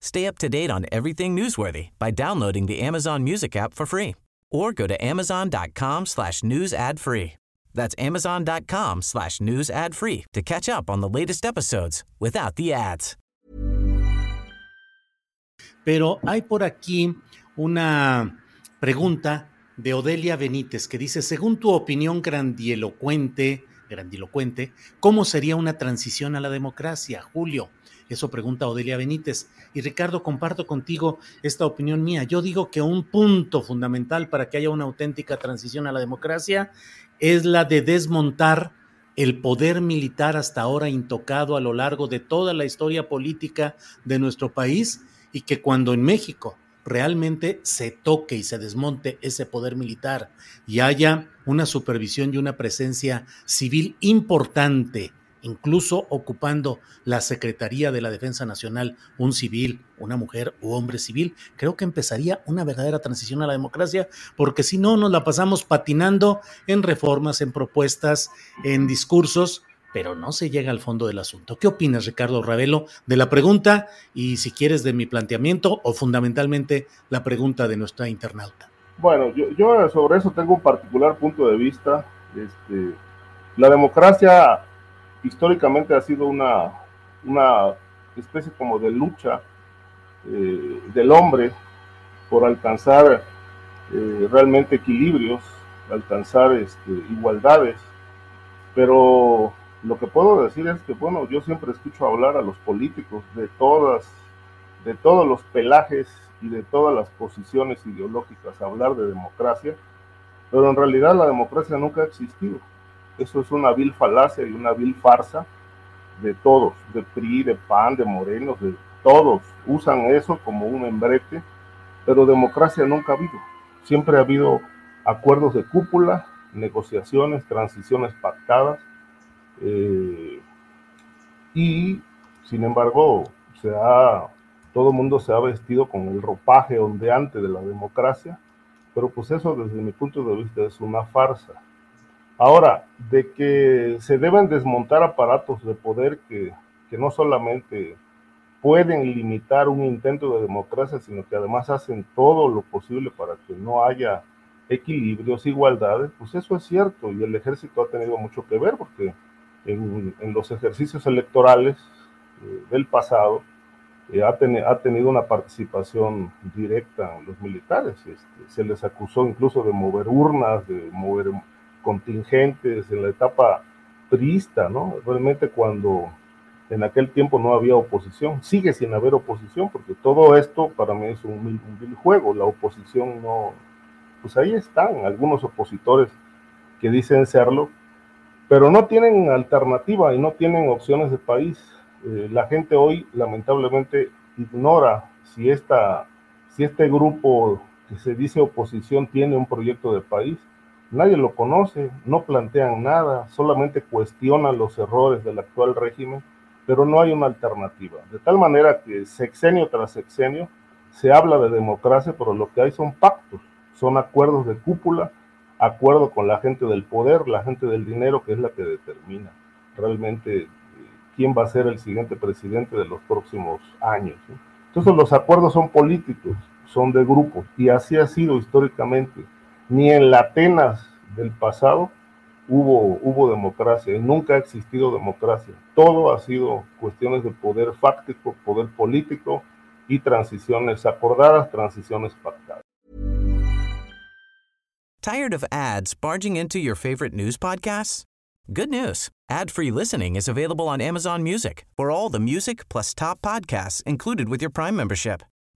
Stay up to date on everything newsworthy by downloading the Amazon Music app for free or go to amazon.com slash news ad free. That's amazon.com slash news ad free to catch up on the latest episodes without the ads. Pero hay por aquí una pregunta de Odelia Benítez que dice, según tu opinión grandielocuente, grandilocuente, ¿cómo sería una transición a la democracia, Julio? Eso pregunta Odelia Benítez. Y Ricardo, comparto contigo esta opinión mía. Yo digo que un punto fundamental para que haya una auténtica transición a la democracia es la de desmontar el poder militar hasta ahora intocado a lo largo de toda la historia política de nuestro país y que cuando en México realmente se toque y se desmonte ese poder militar y haya una supervisión y una presencia civil importante, incluso ocupando la Secretaría de la Defensa Nacional, un civil, una mujer u hombre civil, creo que empezaría una verdadera transición a la democracia, porque si no nos la pasamos patinando en reformas, en propuestas, en discursos pero no se llega al fondo del asunto. ¿Qué opinas, Ricardo Ravelo, de la pregunta y si quieres de mi planteamiento o fundamentalmente la pregunta de nuestra internauta? Bueno, yo, sobre eso tengo un particular punto de vista. Este, la democracia históricamente ha sido una, una especie como de lucha eh, del hombre por alcanzar eh, realmente equilibrios, alcanzar este, igualdades, pero lo que puedo decir es que, bueno, yo siempre escucho hablar a los políticos de todas, de todos los pelajes y de todas las posiciones ideológicas, hablar de democracia, pero en realidad la democracia nunca ha existido. Eso es una vil falacia y una vil farsa de todos, de PRI, de PAN, de Morenos, de todos. Usan eso como un embrete, pero democracia nunca ha habido. Siempre ha habido acuerdos de cúpula, negociaciones, transiciones pactadas, eh, y sin embargo, se ha, todo el mundo se ha vestido con el ropaje ondeante de la democracia, pero pues eso desde mi punto de vista es una farsa. Ahora, de que se deben desmontar aparatos de poder que, que no solamente pueden limitar un intento de democracia, sino que además hacen todo lo posible para que no haya equilibrios, igualdades, pues eso es cierto y el ejército ha tenido mucho que ver porque en, los ejercicios electorales eh, del pasado eh, ha, ha, tenido una participación directa en los militares. Este, se les acusó incluso de mover urnas, de mover contingentes en la etapa priista, ¿no? Realmente cuando en aquel tiempo no había oposición, sigue sin haber oposición, porque todo esto para mí es un, un juego, la oposición no, pues ahí están algunos opositores que dicen serlo, pero no tienen alternativa y no tienen opciones de país. Eh, la gente hoy lamentablemente ignora si, esta, si este grupo que se dice oposición tiene un proyecto de país. Nadie lo conoce, no plantean nada, solamente cuestionan los errores del actual régimen, pero no hay una alternativa. De tal manera que sexenio tras sexenio se habla de democracia, pero lo que hay son pactos, son acuerdos de cúpula acuerdo con la gente del poder, la gente del dinero, que es la que determina realmente eh, quién va a ser el siguiente presidente de los próximos años. Entonces los acuerdos son políticos, son de grupos, y así ha sido históricamente. Ni en la Atenas del pasado hubo, hubo democracia, nunca ha existido democracia. Todo ha sido cuestiones de poder fáctico, poder político y transiciones acordadas, transiciones pactadas. Tired of ads barging into your favorite news podcasts? Good news. Ad-free listening is available on Amazon Music. For all the music plus top podcasts included with your Prime membership.